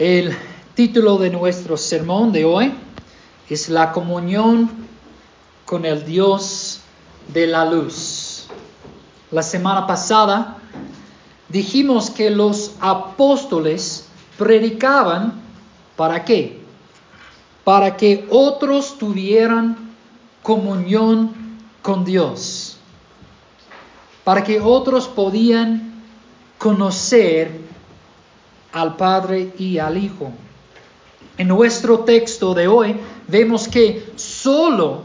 El título de nuestro sermón de hoy es La comunión con el Dios de la luz. La semana pasada dijimos que los apóstoles predicaban para qué? Para que otros tuvieran comunión con Dios. Para que otros podían conocer al Padre y al Hijo. En nuestro texto de hoy vemos que solo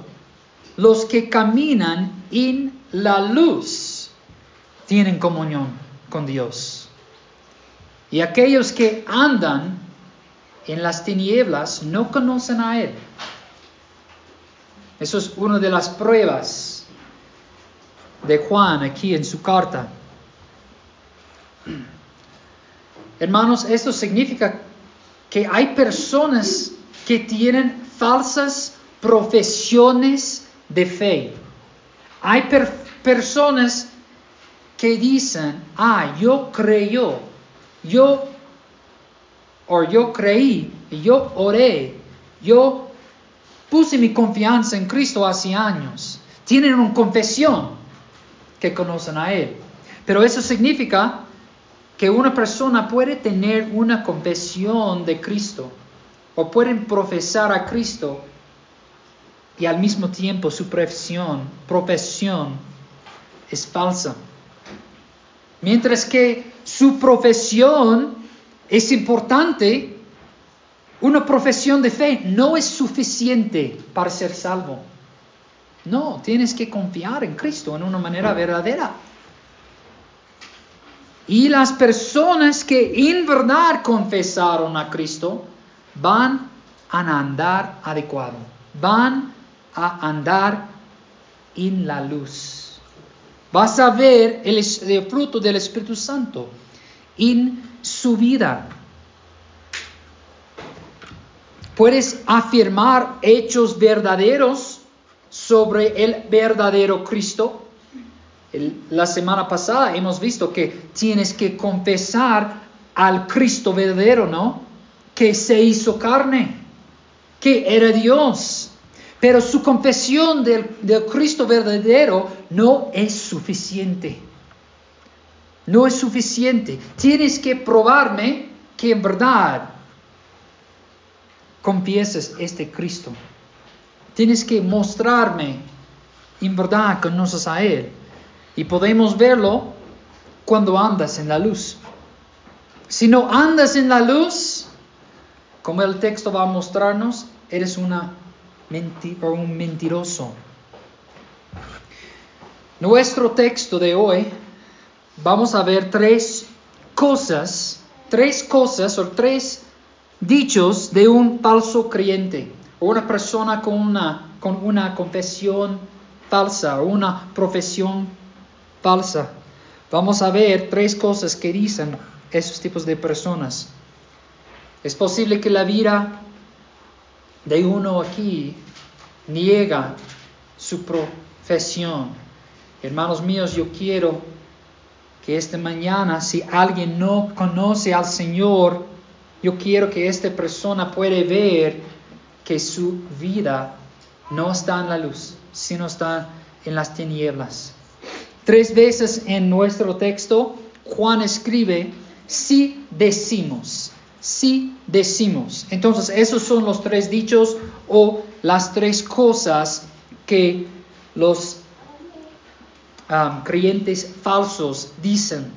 los que caminan en la luz tienen comunión con Dios. Y aquellos que andan en las tinieblas no conocen a Él. Eso es una de las pruebas de Juan aquí en su carta. Hermanos, esto significa que hay personas que tienen falsas profesiones de fe. Hay personas que dicen, ah, yo creyó, yo, o yo creí, yo oré, yo puse mi confianza en Cristo hace años. Tienen una confesión que conocen a Él. Pero eso significa que una persona puede tener una confesión de Cristo o pueden profesar a Cristo y al mismo tiempo su profesión, profesión es falsa. Mientras que su profesión es importante, una profesión de fe no es suficiente para ser salvo. No, tienes que confiar en Cristo en una manera verdadera. Y las personas que en verdad confesaron a Cristo van a andar adecuado, van a andar en la luz. Vas a ver el, el fruto del Espíritu Santo en su vida. Puedes afirmar hechos verdaderos sobre el verdadero Cristo la semana pasada hemos visto que tienes que confesar al Cristo verdadero, ¿no? Que se hizo carne, que era Dios. Pero su confesión del, Cristo verdadero no es suficiente. No es suficiente. Tienes que probarme que en verdad confieses este Cristo. Tienes que mostrarme en verdad que conoces a Él. Y podemos verlo cuando andas en la luz. Si no andas en la luz, como el texto va a mostrarnos, eres una un mentiroso. Nuestro texto de hoy, vamos a ver tres cosas, tres cosas o tres dichos de un falso creyente, o una persona con una, con una confesión falsa, o una profesión falsa. Vamos a ver tres cosas que dicen esos tipos de personas. Es posible que la vida de uno aquí niega su profesión. Hermanos míos, yo quiero que esta mañana, si alguien no conoce al Señor, yo quiero que esta persona pueda ver que su vida no está en la luz, sino está en las tinieblas. Tres veces en nuestro texto Juan escribe, si decimos, si decimos. Entonces, esos son los tres dichos o las tres cosas que los um, creyentes falsos dicen.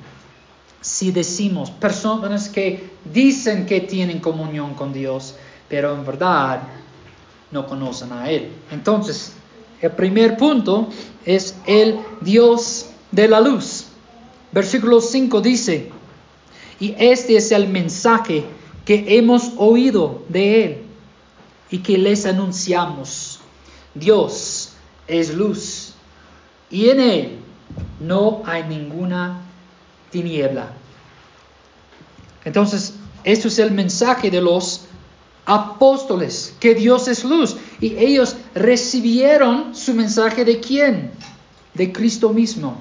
Si decimos, personas que dicen que tienen comunión con Dios, pero en verdad no conocen a Él. Entonces, el primer punto es el Dios de la luz. Versículo 5 dice, y este es el mensaje que hemos oído de Él y que les anunciamos. Dios es luz y en Él no hay ninguna tiniebla. Entonces, esto es el mensaje de los apóstoles, que Dios es luz. Y ellos recibieron su mensaje de quién? De Cristo mismo.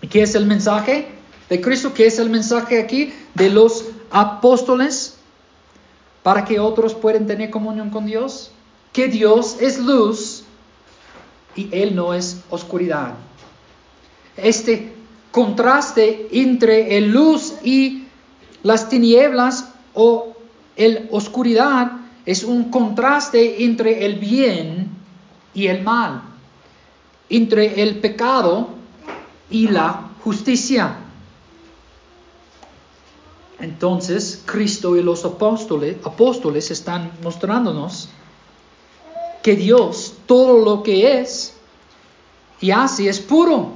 ¿Y qué es el mensaje de Cristo? ¿Qué es el mensaje aquí de los apóstoles? para que otros puedan tener comunión con Dios? Que Dios es luz y Él no es oscuridad. Este contraste entre el luz y las tinieblas o el oscuridad es un contraste entre el bien y el mal, entre el pecado y la justicia. Entonces, Cristo y los apóstoles, apóstoles están mostrándonos que Dios, todo lo que es y hace, es puro.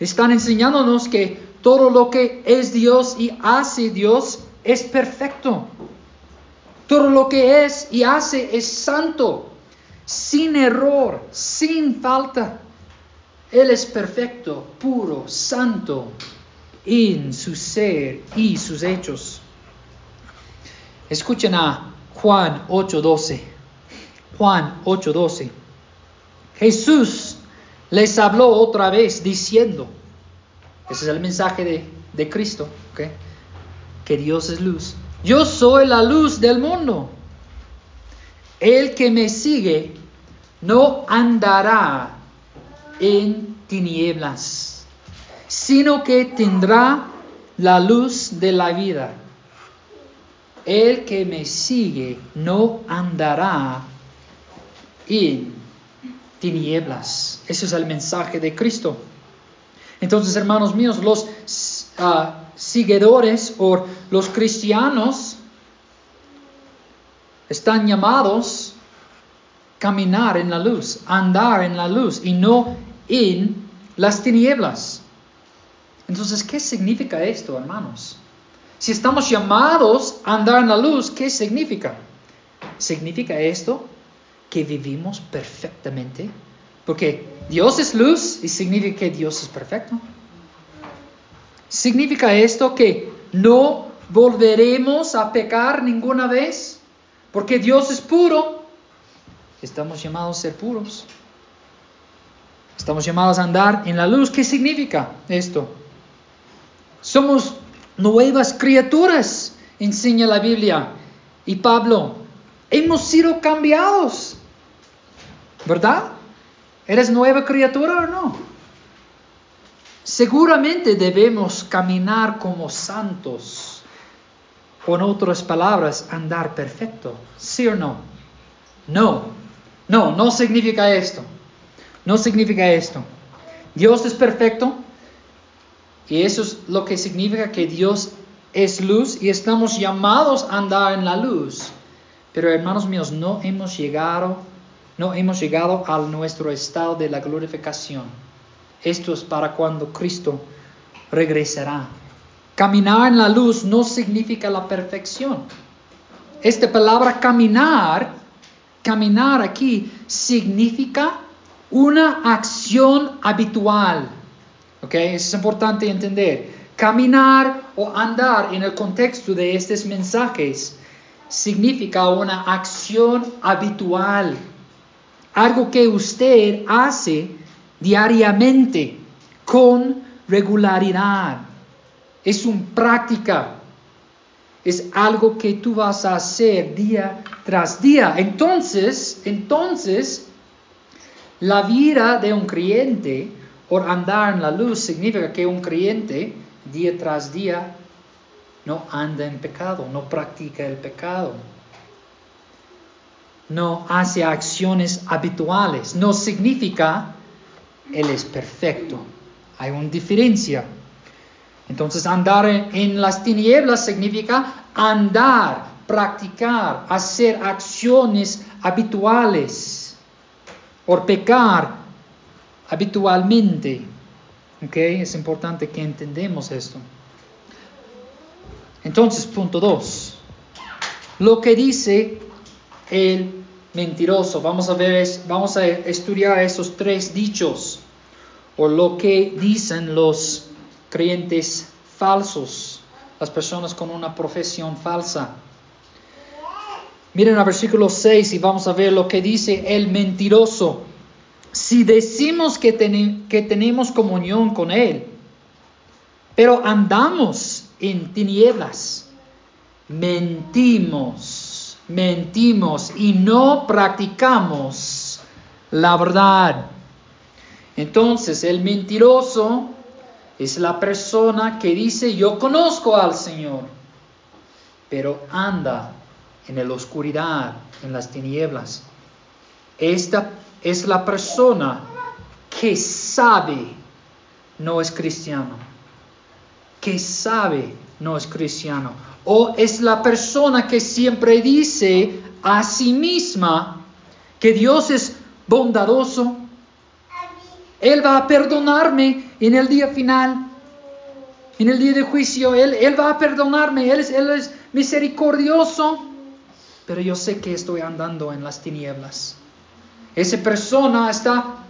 Están enseñándonos que todo lo que es Dios y hace Dios es perfecto. Todo lo que es y hace es santo, sin error, sin falta. Él es perfecto, puro, santo en su ser y sus hechos. Escuchen a Juan 8:12. Juan 8:12. Jesús les habló otra vez diciendo, ese es el mensaje de, de Cristo, que Dios es luz. Yo soy la luz del mundo. El que me sigue no andará en tinieblas, sino que tendrá la luz de la vida. El que me sigue no andará en tinieblas. Ese es el mensaje de Cristo. Entonces, hermanos míos, los ah, seguidores o los cristianos están llamados a caminar en la luz, andar en la luz y no en las tinieblas. Entonces, ¿qué significa esto, hermanos? Si estamos llamados a andar en la luz, ¿qué significa? ¿Significa esto que vivimos perfectamente? Porque Dios es luz y significa que Dios es perfecto. ¿Significa esto que no volveremos a pecar ninguna vez? Porque Dios es puro. Estamos llamados a ser puros. Estamos llamados a andar en la luz. ¿Qué significa esto? Somos nuevas criaturas, enseña la Biblia. Y Pablo, hemos sido cambiados. ¿Verdad? ¿Eres nueva criatura o no? Seguramente debemos caminar como santos. En otras palabras, andar perfecto. ¿Sí o no? No. No, no significa esto. No significa esto. Dios es perfecto y eso es lo que significa que Dios es luz y estamos llamados a andar en la luz. Pero hermanos míos, no hemos llegado, no hemos llegado a nuestro estado de la glorificación. Esto es para cuando Cristo regresará. Caminar en la luz no significa la perfección. Esta palabra caminar, caminar aquí significa una acción habitual. ¿Ok? es importante entender. Caminar o andar en el contexto de estos mensajes significa una acción habitual. Algo que usted hace diariamente, con regularidad. Es una práctica. Es algo que tú vas a hacer día tras día. Entonces, entonces, la vida de un creyente o andar en la luz significa que un creyente día tras día no anda en pecado, no practica el pecado, no hace acciones habituales. No significa Él es perfecto. Hay una diferencia. Entonces andar en las tinieblas significa andar, practicar, hacer acciones habituales por pecar habitualmente. ¿Okay? Es importante que entendemos esto. Entonces, punto 2. Lo que dice el mentiroso. Vamos a ver, vamos a estudiar esos tres dichos. O lo que dicen los creyentes falsos. Las personas con una profesión falsa. Miren al versículo 6 y vamos a ver lo que dice el mentiroso. Si decimos que, que tenemos comunión con Él, pero andamos en tinieblas, mentimos, mentimos y no practicamos la verdad. Entonces el mentiroso es la persona que dice yo conozco al Señor, pero anda en la oscuridad, en las tinieblas. Esta es la persona que sabe no es cristiano, que sabe no es cristiano, o es la persona que siempre dice a sí misma que Dios es bondadoso, Él va a perdonarme en el día final, en el día de juicio, Él, va a perdonarme, él es, él es misericordioso, pero yo sé que estoy andando en las tinieblas. Esa persona está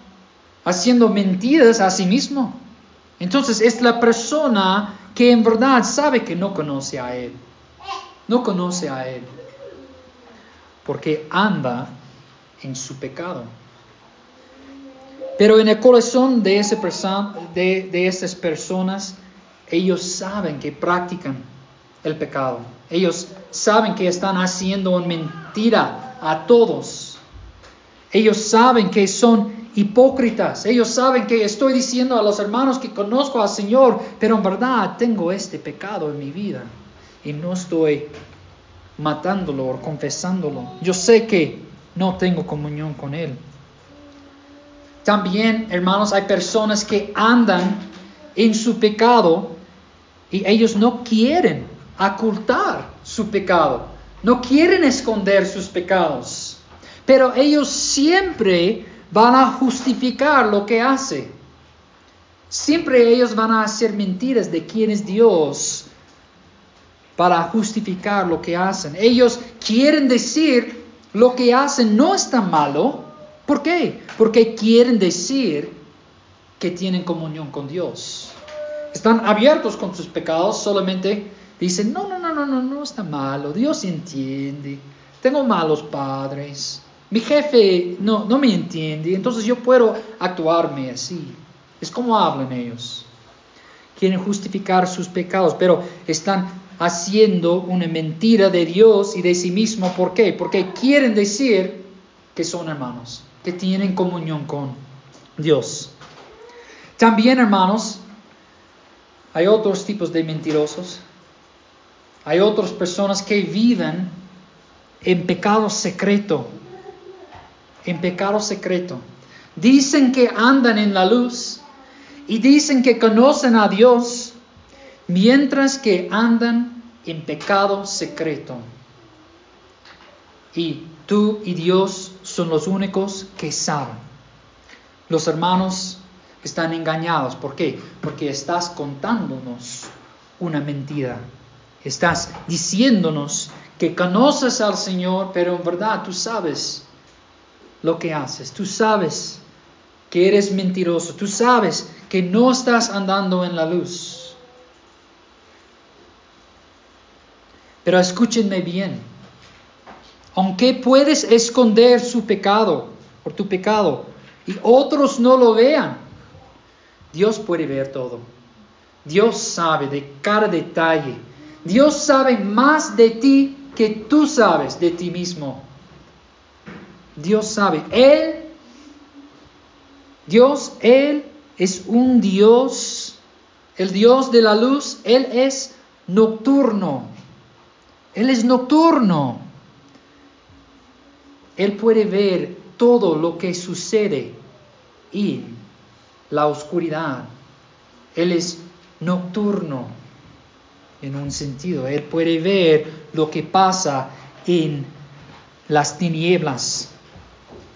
haciendo mentiras a sí mismo. Entonces es la persona que en verdad sabe que no conoce a Él. No conoce a Él. Porque anda en su pecado. Pero en el corazón de, ese de, esas personas, ellos saben que practican el pecado. Ellos saben que están haciendo mentira a todos. Ellos saben que son hipócritas. Ellos saben que estoy diciendo a los hermanos que conozco al Señor, pero en verdad tengo este pecado en mi vida y no estoy matándolo o confesándolo. Yo sé que no tengo comunión con Él. También, hermanos, hay personas que andan en su pecado y ellos no quieren ocultar su pecado, no quieren esconder sus pecados, pero ellos siempre van a justificar lo que hace. Siempre ellos van a hacer mentiras de quién es Dios para justificar lo que hacen. Ellos quieren decir lo que hacen no es tan malo. ¿Por qué? Porque quieren decir que tienen comunión con Dios. Están abiertos con sus pecados, solamente dicen, no, no, no, no, no, no está malo, Dios entiende, tengo malos padres, mi jefe no, no me entiende, entonces yo puedo actuarme así. Es como hablan ellos. Quieren justificar sus pecados, pero están haciendo una mentira de Dios y de sí mismo. ¿Por qué? Porque quieren decir que son hermanos, que tienen comunión con Dios. También, hermanos, hay otros tipos de mentirosos. Hay otras personas que viven en pecado secreto en pecado secreto. Dicen que andan en la luz y dicen que conocen a Dios, mientras que andan en pecado secreto. Y tú y Dios son los únicos que saben. Los hermanos están engañados. ¿Por qué? Porque estás contándonos una mentira. Estás diciéndonos que conoces al Señor, pero en verdad tú sabes lo que haces. Tú sabes que eres mentiroso. Tú sabes que no estás andando en la luz. Pero escúchenme bien. Aunque puedes esconder su pecado por tu pecado y otros no lo vean, Dios puede ver todo. Dios sabe de cada detalle. Dios sabe más de ti que tú sabes de ti mismo. Dios sabe. Él, Dios, Él es un Dios, el Dios de la luz, Él es nocturno. Él es nocturno. Él puede ver todo lo que sucede en la oscuridad. Él es nocturno en un sentido. Él puede ver lo que pasa en las tinieblas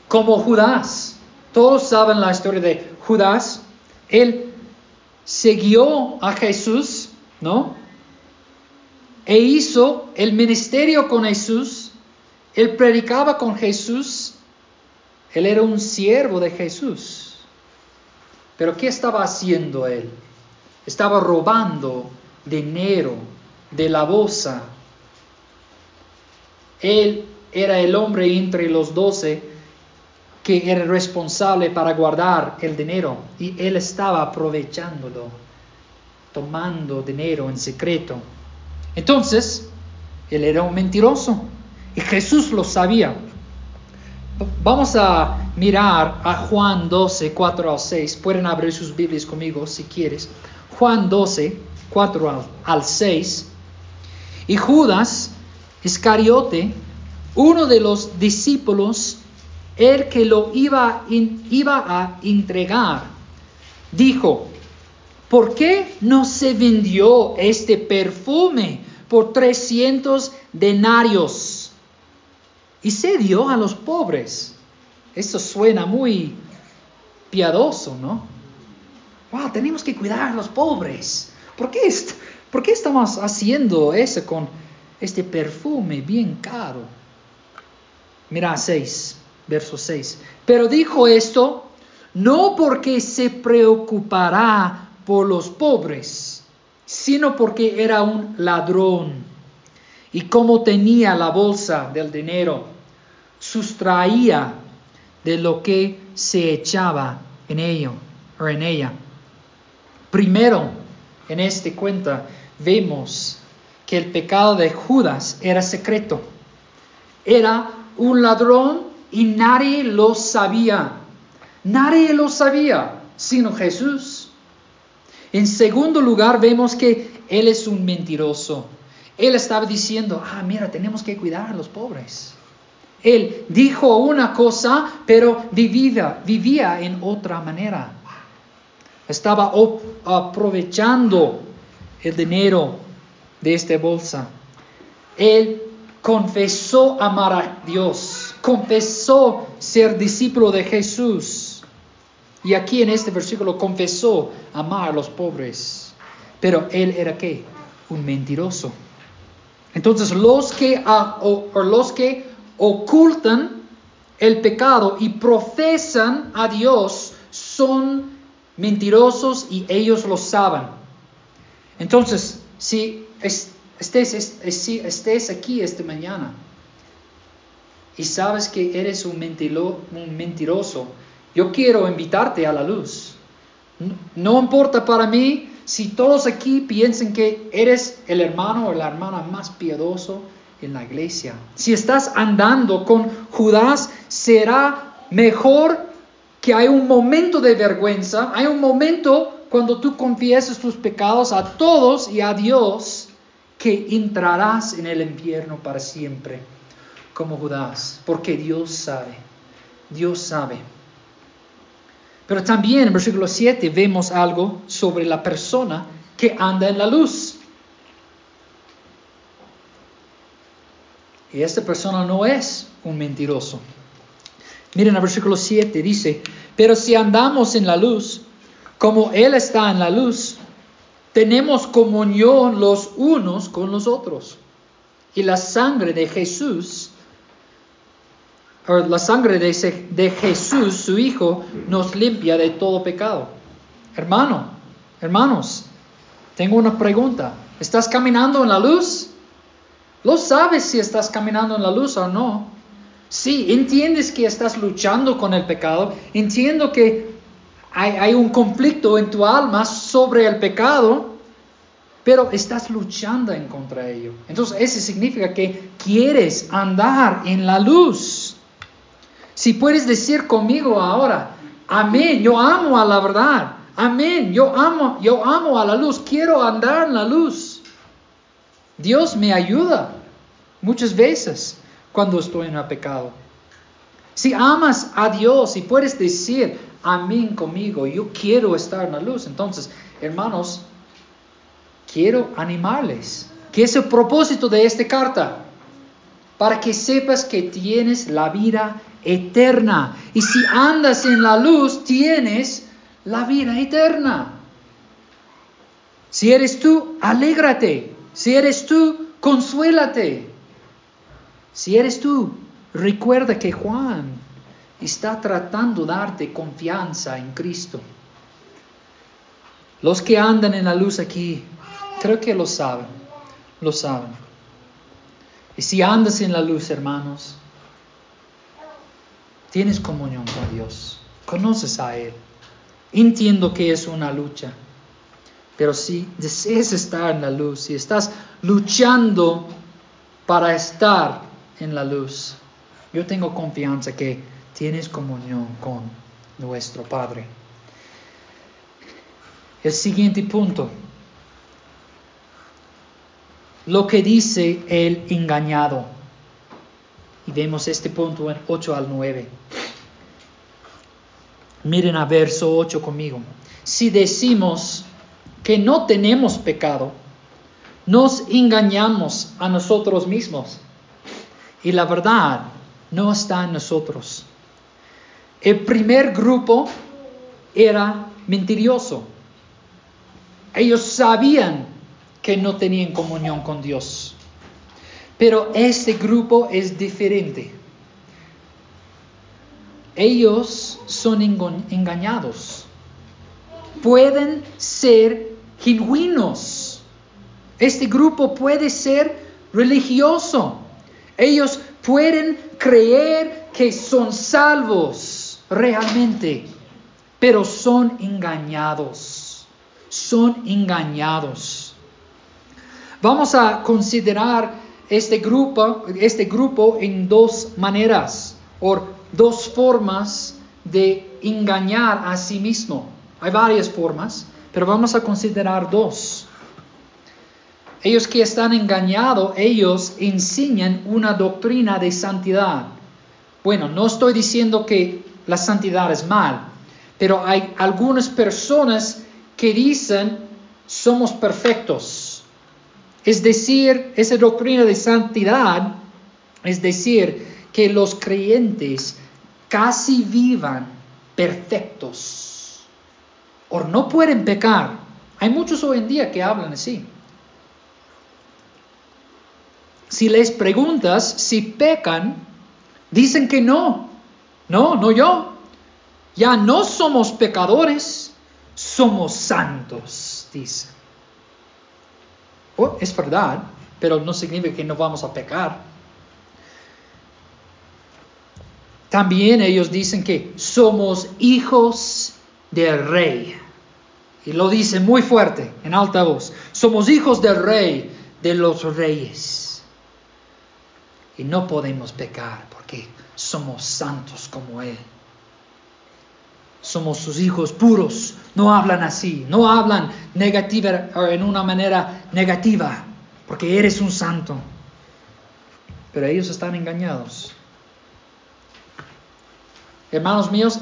como Judas. Todos saben la historia de Judas. Él siguió a Jesús, ¿no? E hizo el ministerio con Jesús. Él predicaba con Jesús. Él era un siervo de Jesús. Pero ¿qué estaba haciendo él? Estaba robando dinero de la bolsa. Él era el hombre entre los doce que era responsable para guardar el dinero y él estaba aprovechándolo, tomando dinero en secreto. Entonces, Él era un mentiroso y Jesús lo sabía. Vamos a mirar a Juan 12, 4 al 6. Pueden abrir sus Biblias conmigo si quieres. Juan 12, 4 al 6. Y Judas Iscariote, uno de los discípulos, el que lo iba, iba a entregar, dijo, ¿por qué no se vendió este perfume por 300 denarios y se dio a los pobres? Eso suena muy piadoso, ¿no? Wow, tenemos que cuidar a los pobres. ¿Por qué, ¿Por qué estamos haciendo eso con este perfume bien caro? Mira 6, verso 6. Pero dijo esto no porque se preocupará por los pobres, sino porque era un ladrón. Y como tenía la bolsa del dinero, sustraía de lo que se echaba en ello o en ella. Primero, en este cuenta vemos que el pecado de Judas era secreto. Era un ladrón y nadie lo sabía. Nadie lo sabía, sino Jesús. En segundo lugar, vemos que Él es un mentiroso. Él estaba diciendo, ah, mira, tenemos que cuidar a los pobres. Él dijo una cosa, pero vivía, vivía en otra manera. Estaba aprovechando el dinero de esta bolsa. Él confesó amar a Dios, confesó ser discípulo de Jesús. Y aquí en este versículo confesó amar a los pobres. Pero él era qué? Un mentiroso. Entonces los que, los que ocultan el pecado y profesan a Dios son mentirosos y ellos lo saben. Entonces, si estés, aquí esta mañana y sabes que eres un mentiroso, yo quiero invitarte a la luz. No, importa para mí si todos aquí piensan que eres el hermano o la hermana más piadoso en la iglesia. Si estás andando con Judas, será mejor que hay un momento de vergüenza, hay un momento cuando tú confiesas tus pecados a todos y a Dios, que entrarás en el infierno para siempre, como Judas, porque Dios sabe, Dios sabe. Pero también en versículo 7 vemos algo sobre la persona que anda en la luz. Y esta persona no es un mentiroso. Miren el versículo 7 dice, pero si andamos en la luz, como Él está en la luz, tenemos comunión los unos con los otros. Y la sangre de Jesús, la sangre de, de Jesús, su Hijo, nos limpia de todo pecado. Hermano, hermanos, tengo una pregunta. ¿Estás caminando en la luz? ¿Lo sabes si estás caminando en la luz o no? Sí, entiendes que estás luchando con el pecado, entiendo que hay, un conflicto en tu alma sobre el pecado, pero estás luchando en contra de ello. Entonces, eso significa que quieres andar en la luz. Si puedes decir conmigo ahora, amén, yo amo a la verdad, amén, yo amo, yo amo a la luz, quiero andar en la luz. Dios me ayuda muchas veces cuando estoy en el pecado. Si amas a Dios y puedes decir, amén conmigo, yo quiero estar en la luz, entonces, hermanos, quiero animarles. ¿Qué es el propósito de esta carta? Para que sepas que tienes la vida eterna. Y si andas en la luz, tienes la vida eterna. Si eres tú, alégrate. Si eres tú, consuélate. Si eres tú, recuerda que Juan está tratando de darte confianza en Cristo. Los que andan en la luz aquí, creo que lo saben, lo saben. Y si andas en la luz, hermanos, tienes comunión con Dios, conoces a Él. Entiendo que es una lucha, pero si deseas estar en la luz, si estás luchando para estar en la luz. Yo tengo confianza que tienes comunión con nuestro Padre. El siguiente punto. Lo que dice el engañado. Y vemos este punto en 8 al 9. Miren a verso 8 conmigo. Si decimos que no tenemos pecado, nos engañamos a nosotros mismos y la verdad no está en nosotros. El primer grupo era mentiroso. Ellos sabían que no tenían comunión con Dios. Pero este grupo es diferente. Ellos son engañados. Pueden ser genuinos. Este grupo puede ser religioso. Ellos pueden creer que son salvos realmente, pero son engañados. Son engañados. Vamos a considerar este grupo, este grupo en dos maneras o dos formas de engañar a sí mismo. Hay varias formas, pero vamos a considerar dos. Ellos que están engañados, ellos enseñan una doctrina de santidad. Bueno, no estoy diciendo que la santidad es mal, pero hay algunas personas que dicen somos perfectos. Es decir, esa doctrina de santidad, es decir, que los creyentes casi vivan perfectos o no pueden pecar. Hay muchos hoy en día que hablan así. Si les preguntas si pecan, dicen que no. No, no yo. Ya no somos pecadores, somos santos, dice. Oh, es verdad, pero no significa que no vamos a pecar. También ellos dicen que somos hijos del rey. Y lo dicen muy fuerte, en alta voz. Somos hijos del rey, de los reyes. Y no podemos pecar porque somos santos como Él. Somos sus hijos puros. No hablan así, no hablan negativa, en una manera negativa, porque eres un santo. Pero ellos están engañados. Hermanos míos,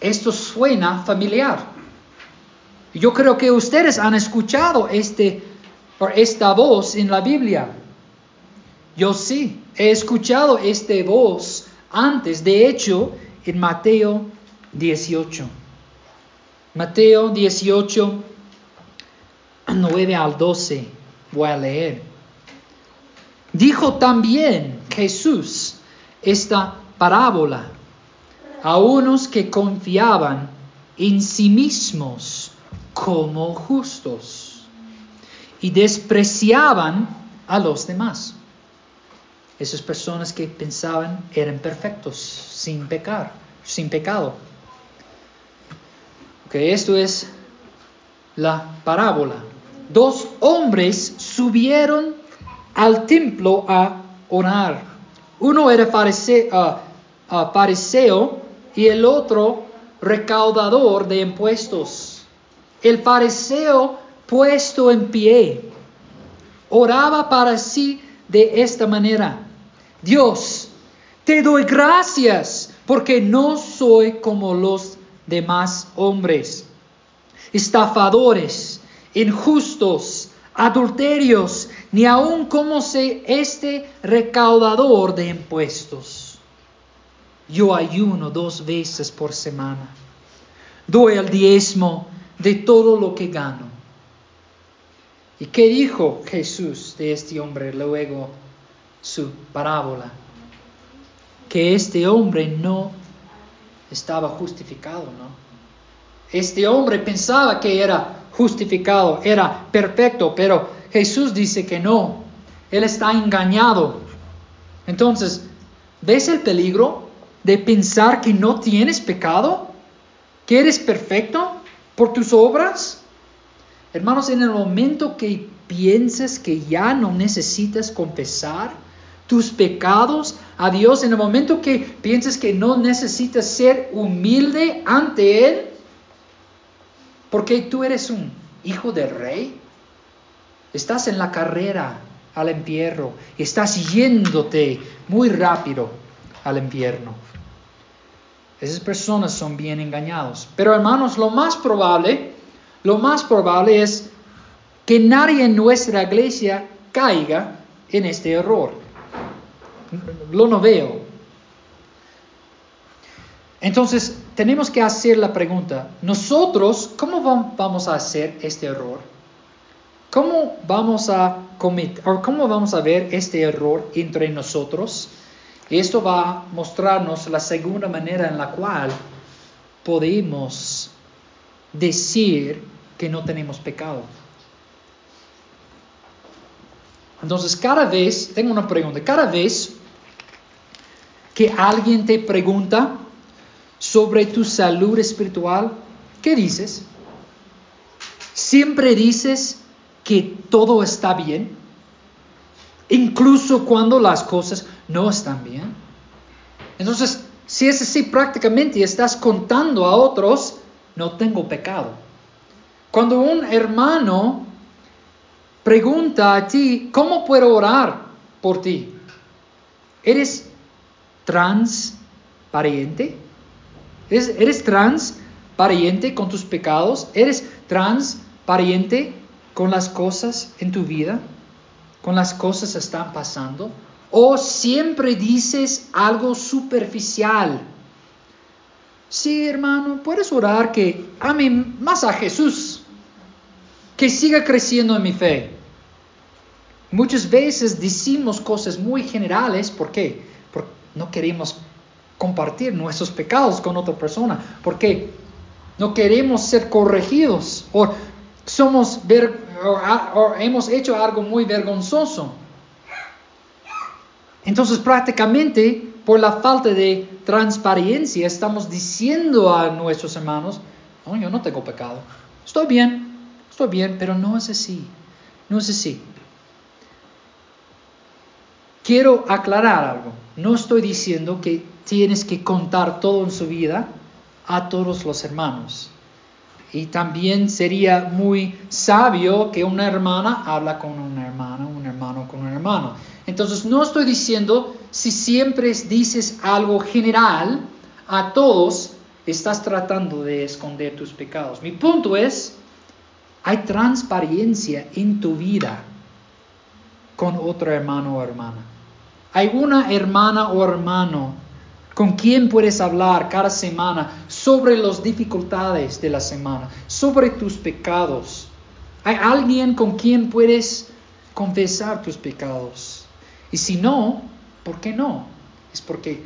esto suena familiar. Yo creo que ustedes han escuchado este, esta voz en la Biblia. Yo sí. He escuchado esta voz antes, de hecho, en Mateo 18. Mateo 18, 9 al 12. Voy a leer. Dijo también Jesús esta parábola a unos que confiaban en sí mismos como justos y despreciaban a los demás. Esas personas que pensaban eran perfectos, sin pecar, sin pecado. Okay, esto es la parábola. Dos hombres subieron al templo a orar. Uno era fariseo, uh, y el otro recaudador de impuestos. El fariseo puesto en pie oraba para sí de esta manera. Dios, te doy gracias porque no soy como los demás hombres, estafadores, injustos, adulterios, ni aun como se este recaudador de impuestos. Yo ayuno dos veces por semana. Doy el diezmo de todo lo que gano. ¿Y qué dijo Jesús de este hombre luego su parábola, que este hombre no estaba justificado, ¿no? Este hombre pensaba que era justificado, era perfecto, pero Jesús dice que no, él está engañado. Entonces, ¿ves el peligro de pensar que no tienes pecado? ¿Que eres perfecto por tus obras? Hermanos, en el momento que pienses que ya no necesitas confesar, tus pecados a Dios en el momento que pienses que no necesitas ser humilde ante Él? Porque tú eres un hijo del rey. Estás en la carrera al infierno. Estás yéndote muy rápido al infierno. Esas personas son bien engañados. Pero hermanos, lo más probable, lo más probable es que nadie en nuestra iglesia caiga en este error. Lo no veo. Entonces, tenemos que hacer la pregunta, nosotros, ¿cómo vamos a hacer este error? ¿Cómo vamos a cometer, o cómo vamos a ver este error entre nosotros? Esto va a mostrarnos la segunda manera en la cual podemos decir que no tenemos pecado. Entonces, cada vez, tengo una pregunta, cada vez que alguien te pregunta sobre tu salud espiritual, ¿qué dices? Siempre dices que todo está bien, incluso cuando las cosas no están bien. Entonces, si es así, prácticamente estás contando a otros, no tengo pecado. Cuando un hermano pregunta a ti, ¿cómo puedo orar por ti? ¿Eres transparente? ¿Eres, eres transparente con tus pecados? ¿Eres transparente con las cosas en tu vida? ¿Con las cosas que están pasando? ¿O siempre dices algo superficial? Sí, hermano, puedes orar que ame más a Jesús, que siga creciendo en mi fe. Muchas veces decimos cosas muy generales, ¿por qué? No queremos compartir nuestros pecados con otra persona, porque no queremos ser corregidos o somos ver, o hemos hecho algo muy vergonzoso. Entonces prácticamente por la falta de transparencia estamos diciendo a nuestros hermanos, no, yo no tengo pecado, estoy bien, estoy bien, pero no es así, no es así. Quiero aclarar algo, no estoy diciendo que tienes que contar todo en su vida a todos los hermanos. Y también sería muy sabio que una hermana habla con una hermana, un hermano con un hermano. Entonces no estoy diciendo si siempre dices algo general a todos, estás tratando de esconder tus pecados. Mi punto es, hay transparencia en tu vida con otro hermano o hermana. Una hermana o hermano con quien puedes hablar cada semana sobre las dificultades de la semana, sobre tus pecados. Hay alguien con quien puedes confesar tus pecados. Y si no, ¿por qué no? Es porque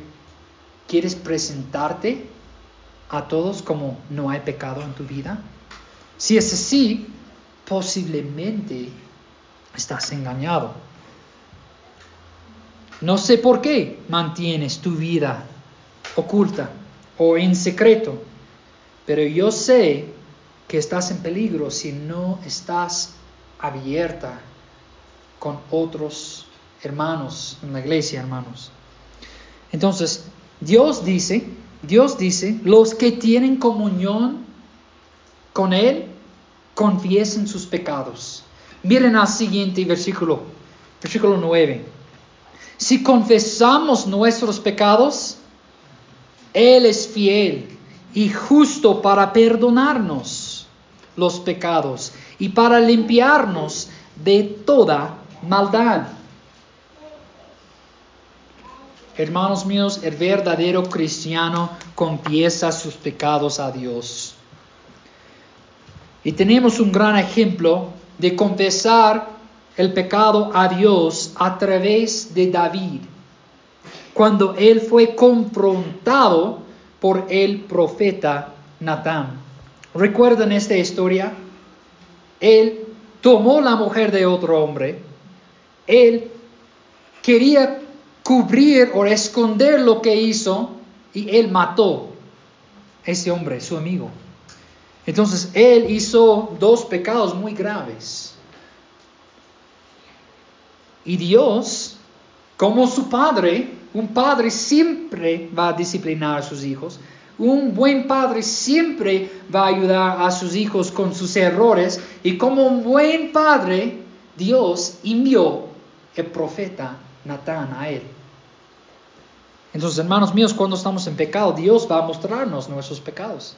quieres presentarte a todos como no hay pecado en tu vida. Si es así, posiblemente estás engañado. No sé por qué mantienes tu vida oculta o en secreto, pero yo sé que estás en peligro si no estás abierta con otros hermanos en la iglesia, hermanos. Entonces, Dios dice, Dios dice, los que tienen comunión con Él, confiesen sus pecados. Miren al siguiente versículo, versículo 9. Si confesamos nuestros pecados, él es fiel y justo para perdonarnos los pecados y para limpiarnos de toda maldad. Hermanos míos, el verdadero cristiano confiesa sus pecados a Dios. Y tenemos un gran ejemplo de confesar el pecado a Dios a través de David cuando él fue confrontado por el profeta Natán. ¿Recuerdan esta historia? Él tomó la mujer de otro hombre, él quería cubrir o esconder lo que hizo y él mató a ese hombre, su amigo. Entonces él hizo dos pecados muy graves. Y Dios Como su padre, un padre siempre va a disciplinar a sus hijos. Un buen padre siempre va a ayudar a sus hijos con sus errores. Y como un buen padre, Dios envió el profeta Natán a él. Entonces, hermanos míos, cuando estamos en pecado, Dios va a mostrarnos nuestros pecados.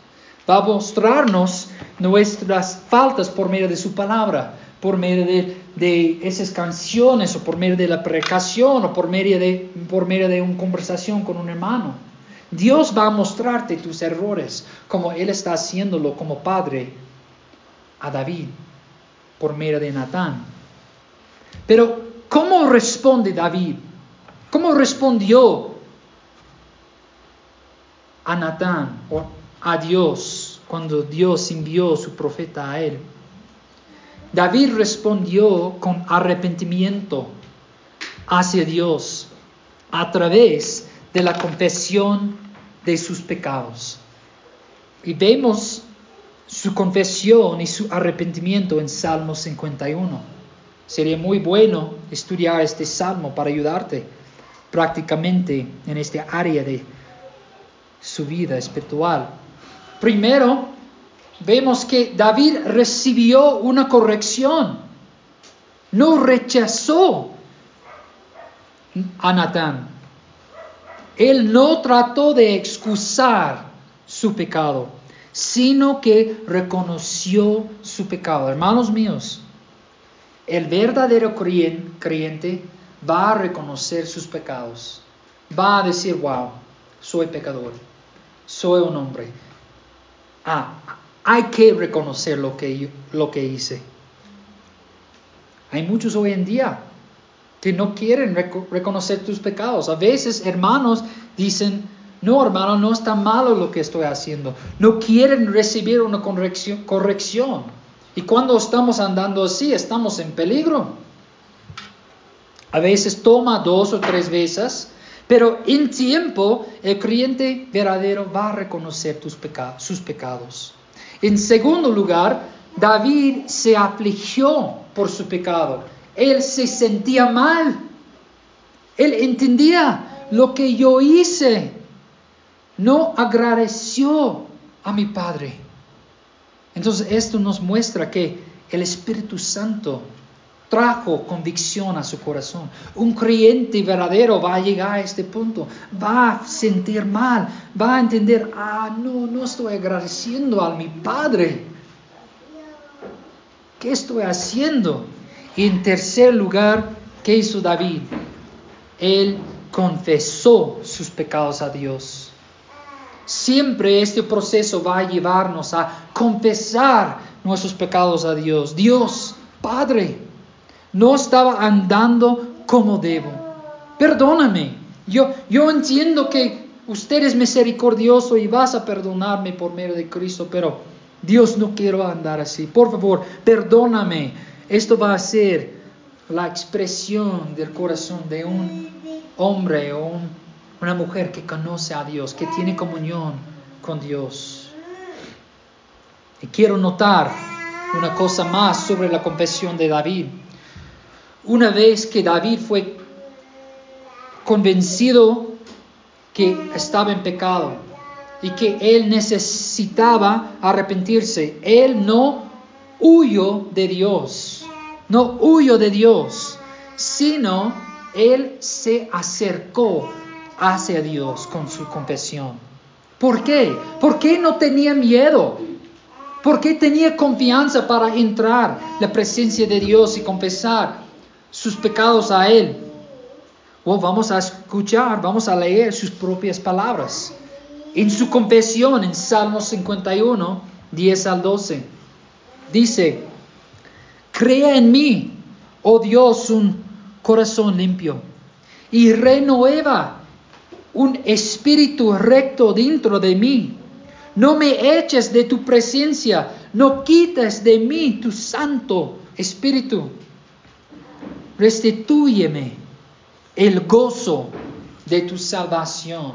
Va a mostrarnos nuestras faltas por medio de su palabra, por medio de, esas canciones, o por medio de la predicación, o por medio de, por medio de una conversación con un hermano. Dios va a mostrarte tus errores, como Él está haciéndolo como padre a David, por medio de Natán. Pero, ¿cómo responde David? ¿Cómo respondió a Natán o a Dios cuando Dios envió su profeta a él. David respondió con arrepentimiento hacia Dios a través de la confesión de sus pecados. Y vemos su confesión y su arrepentimiento en Salmo 51. Sería muy bueno estudiar este salmo para ayudarte prácticamente en este área de su vida espiritual. Primero, vemos que David recibió una corrección, no rechazó a Natán. Él no trató de excusar su pecado, sino que reconoció su pecado. Hermanos míos, el verdadero creyente va a reconocer sus pecados, va a decir, wow, soy pecador soy un hombre. Ah, hay que reconocer lo que, lo que hice. Hay muchos hoy en día que no quieren reconocer tus pecados. A veces hermanos dicen, no hermano, no está malo lo que estoy haciendo. No quieren recibir una corrección. corrección. Y cuando estamos andando así, estamos en peligro. A veces toma dos o tres veces pero en tiempo el creyente verdadero va a reconocer tus sus pecados. En segundo lugar, David se afligió por su pecado. Él se sentía mal. Él entendía lo que yo hice. No agradeció a mi Padre. Entonces esto nos muestra que el Espíritu Santo trajo convicción a su corazón. Un creyente verdadero va a llegar a este punto, va a sentir mal, va a entender, ah, no, no estoy agradeciendo a mi Padre. ¿Qué estoy haciendo? Y en tercer lugar, ¿qué hizo David? Él confesó sus pecados a Dios. Siempre este proceso va a llevarnos a confesar nuestros pecados a Dios. Dios, Padre, no estaba andando como debo. Perdóname. Yo, yo entiendo que usted es misericordioso y vas a perdonarme por medio de Cristo, pero Dios no quiero andar así. Por favor, perdóname. Esto va a ser la expresión del corazón de un hombre o una mujer que conoce a Dios, que tiene comunión con Dios. Y quiero notar una cosa más sobre la confesión de David. Una vez que David fue convencido que estaba en pecado y que él necesitaba arrepentirse, él no huyó de Dios, no huyó de Dios, sino él se acercó hacia Dios con su confesión. ¿Por qué? ¿Por qué no tenía miedo? ¿Por qué tenía confianza para entrar la presencia de Dios y confesar sus pecados a Él. O vamos a escuchar, vamos a leer sus propias palabras. En su confesión en Salmo 51, 10 al 12, dice, crea en mí, oh Dios, un corazón limpio y renueva un espíritu recto dentro de mí. No me eches de tu presencia, no quites de mí tu santo espíritu restitúyeme el gozo de tu salvación.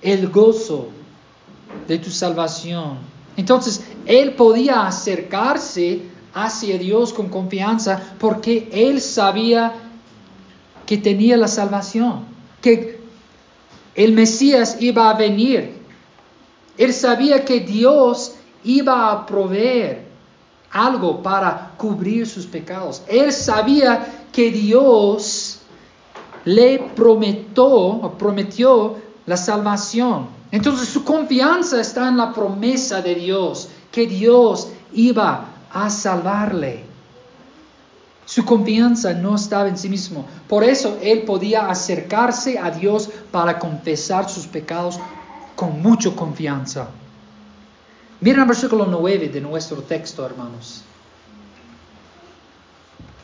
El gozo de tu salvación. Entonces, él podía acercarse hacia Dios con confianza porque él sabía que tenía la salvación, que el Mesías iba a venir. Él sabía que Dios iba a proveer algo para cubrir sus pecados. Él sabía que Dios le prometió, la salvación. Entonces su confianza está en la promesa de Dios, que Dios iba a salvarle. Su confianza no estaba en sí mismo. Por eso él podía acercarse a Dios para confesar sus pecados con mucha confianza. Miren el versículo 9 de nuestro texto, hermanos.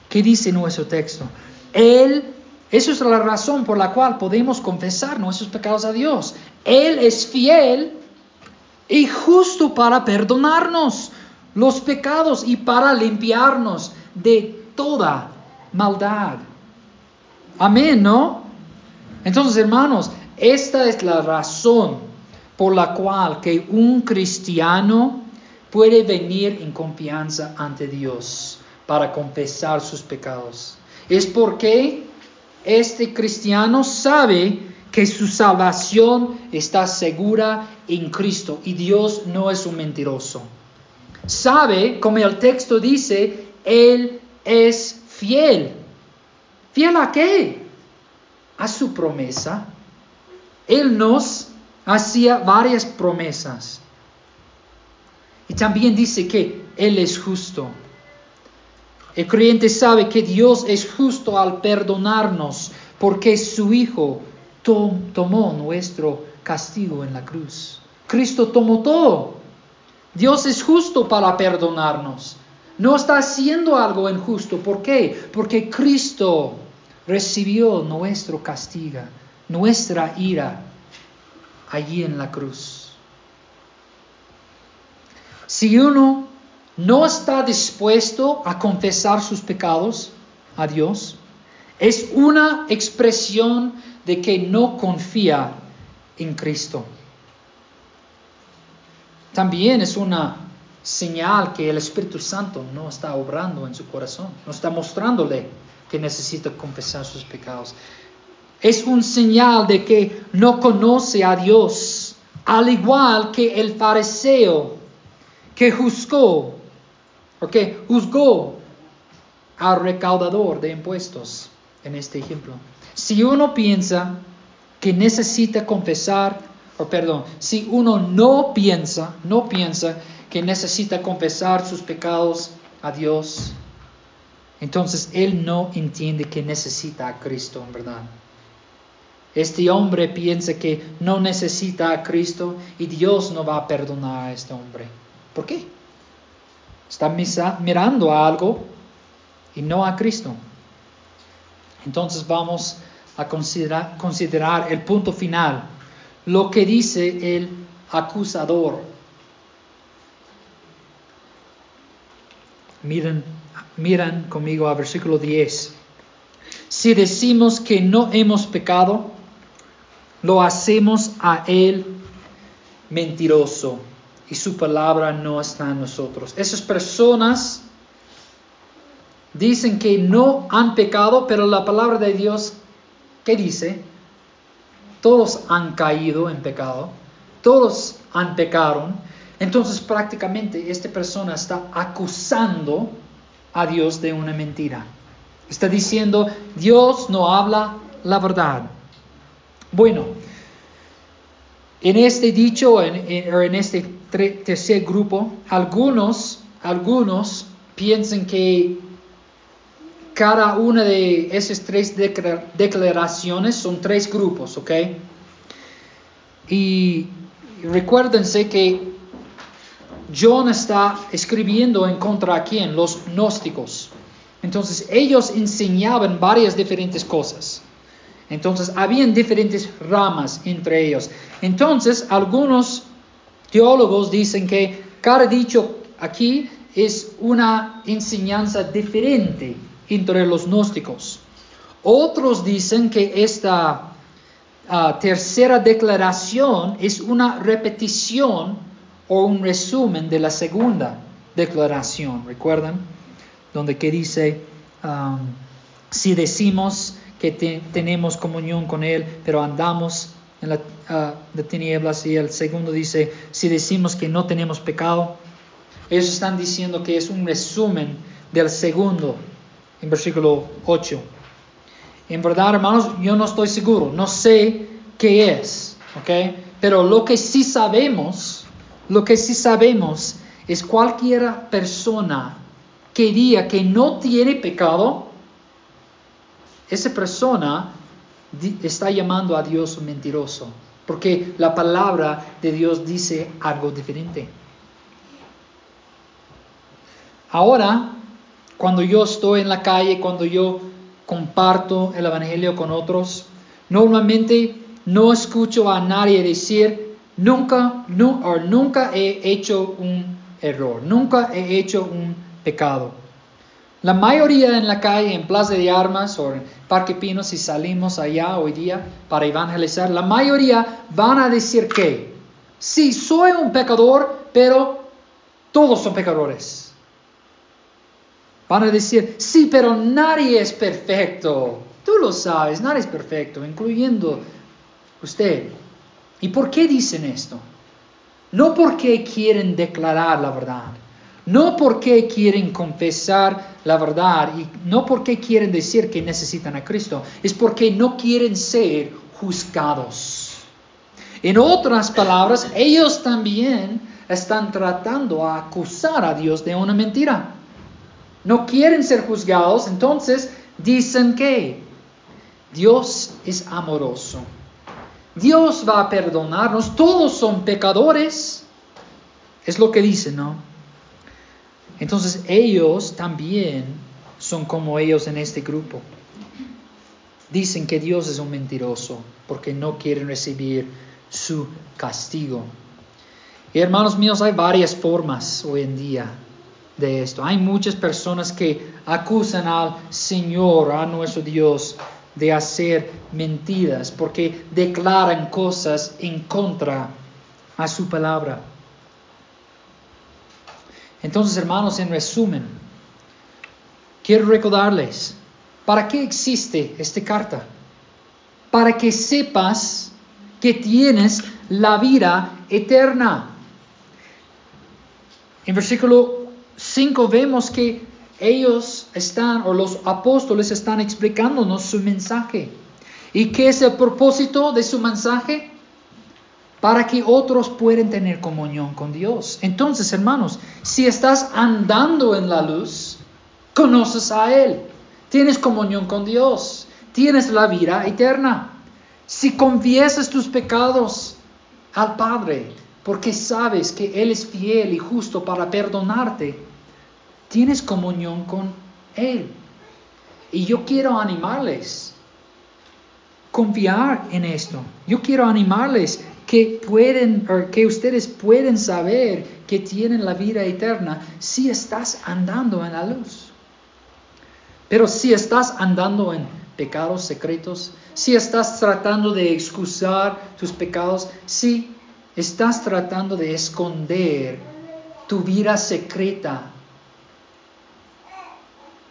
¿Qué dice nuestro texto? Él, eso es la razón por la cual podemos confesar nuestros pecados a Dios. Él es fiel y justo para perdonarnos los pecados y para limpiarnos de toda maldad. Amén, ¿no? Entonces, hermanos, esta es la razón por la cual que un cristiano puede venir en confianza ante Dios para confesar sus pecados. Es porque este cristiano sabe que su salvación está segura en Cristo y Dios no es un mentiroso. Sabe, como el texto dice, Él es fiel. ¿Fiel a qué? A su promesa. Él nos hacía varias promesas. Y también dice que Él es justo. El creyente sabe que Dios es justo al perdonarnos porque su Hijo tomó nuestro castigo en la cruz. Cristo tomó todo. Dios es justo para perdonarnos. No está haciendo algo injusto. ¿Por qué? Porque Cristo recibió nuestro castigo, nuestra ira allí en la cruz. Si uno no está dispuesto a confesar sus pecados a Dios, es una expresión de que no confía en Cristo. También es una señal que el Espíritu Santo no está obrando en su corazón, no está mostrándole que necesita confesar sus pecados. Es un señal de que no conoce a Dios, al igual que el fariseo que juzgó, o que juzgó al recaudador de impuestos en este ejemplo. Si uno piensa que necesita confesar, o perdón, si uno no piensa, no piensa que necesita confesar sus pecados a Dios, entonces él no entiende que necesita a Cristo en verdad. Este hombre piensa que no necesita a Cristo y Dios no va a perdonar a este hombre. ¿Por qué? Está mirando a algo y no a Cristo. Entonces vamos a considerar, considerar el punto final, lo que dice el acusador Miren, miran conmigo a versículo 10. Si decimos que no hemos pecado, lo hacemos a Él mentiroso y su palabra no está en nosotros. Esas personas dicen que no han pecado, pero la palabra de Dios, ¿qué dice? Todos han caído en pecado, todos han pecado entonces prácticamente esta persona está acusando a Dios de una mentira. Está diciendo, Dios no habla la verdad. Bueno, en este dicho, en, en este tercer grupo, algunos, algunos piensan que cada una de esas tres declaraciones son tres grupos, ¿ok? Y recuérdense que John está escribiendo en contra a quién? Los gnósticos. Entonces ellos enseñaban varias diferentes cosas. Entonces habían diferentes ramas entre ellos. Entonces algunos teólogos dicen que cada dicho aquí es una enseñanza diferente entre los gnósticos. Otros dicen que esta ah, tercera declaración es una repetición o un resumen de la segunda declaración. ¿Recuerdan? Donde que dice, um, si decimos que tenemos comunión con Él, pero andamos en la ah, de tinieblas. Y el segundo dice, si decimos que no tenemos pecado, ellos están diciendo que es un resumen del segundo, en versículo 8. En verdad, hermanos, yo no estoy seguro, no sé qué es, ¿ok? Pero lo que sí sabemos, lo que sí sabemos es cualquier persona que diga que no tiene pecado, esa persona está llamando a Dios mentiroso, porque la palabra de Dios dice algo diferente. Ahora, cuando yo estoy en la calle, cuando yo comparto el Evangelio con otros, normalmente no escucho a nadie decir, nunca, nunca he hecho un error, nunca he hecho un pecado. La mayoría en la calle, en Plaza de Armas o en Parque Pino, si salimos allá hoy día para evangelizar, la mayoría van a decir que, sí, soy un pecador, pero todos son pecadores. Van a decir, sí, pero nadie es perfecto. Tú lo sabes, nadie es perfecto, incluyendo usted. ¿Y por qué dicen esto? No porque quieren declarar la verdad, no porque quieren confesar la verdad y no porque quieren decir que necesitan a Cristo, es porque no quieren ser juzgados. En otras palabras, ellos también están tratando de acusar a Dios de una mentira. No quieren ser juzgados, entonces dicen que Dios es amoroso. Dios va a perdonarnos, todos son pecadores. Es lo que dicen, ¿no? Entonces ellos también son como ellos en este grupo. Dicen que Dios es un mentiroso porque no quieren recibir su castigo. Y hermanos míos, hay varias formas hoy en día de esto. Hay muchas personas que acusan al Señor, a nuestro Dios, de hacer mentiras porque declaran cosas en contra a su palabra. Entonces, hermanos, en resumen, quiero recordarles, ¿para qué existe esta carta? Para que sepas que tienes la vida eterna. En versículo 5 vemos que ellos están, o los apóstoles están explicándonos su mensaje. ¿Y qué es el propósito de su mensaje? Para que otros puedan tener comunión con Dios. Entonces, hermanos, si estás andando en la luz, conoces a Él, tienes comunión con Dios, tienes la vida eterna. Si confiesas tus pecados al Padre, porque sabes que Él es fiel y justo para perdonarte, tienes comunión con Él. Y yo quiero animarles, confiar en esto. Yo quiero animarles que pueden, que ustedes pueden saber que tienen la vida eterna si estás andando en la luz. Pero si estás andando en pecados secretos, si estás tratando de excusar tus pecados, si estás tratando de esconder tu vida secreta,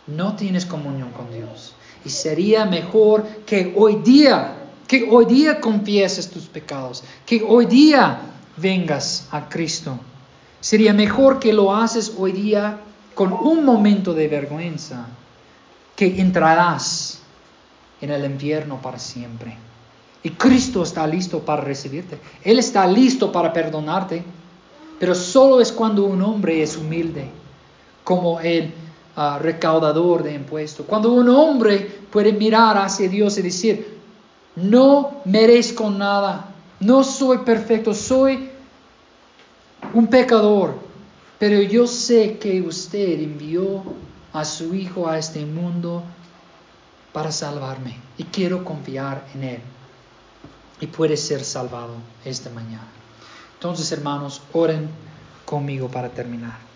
no tienes comunión con Dios. Y sería mejor que hoy día que hoy día confieses tus pecados, que hoy día vengas a Cristo. Sería mejor que lo haces hoy día con un momento de vergüenza, que entrarás en el infierno para siempre. Y Cristo está listo para recibirte. Él está listo para perdonarte. Pero solo es cuando un hombre es humilde, como el ah, recaudador de impuestos. Cuando un hombre puede mirar hacia Dios y decir, no merezco nada, no soy perfecto, soy un pecador, pero yo sé que usted envió a su Hijo a este mundo para salvarme y quiero confiar en Él y puede ser salvado esta mañana. Entonces, hermanos, oren conmigo para terminar.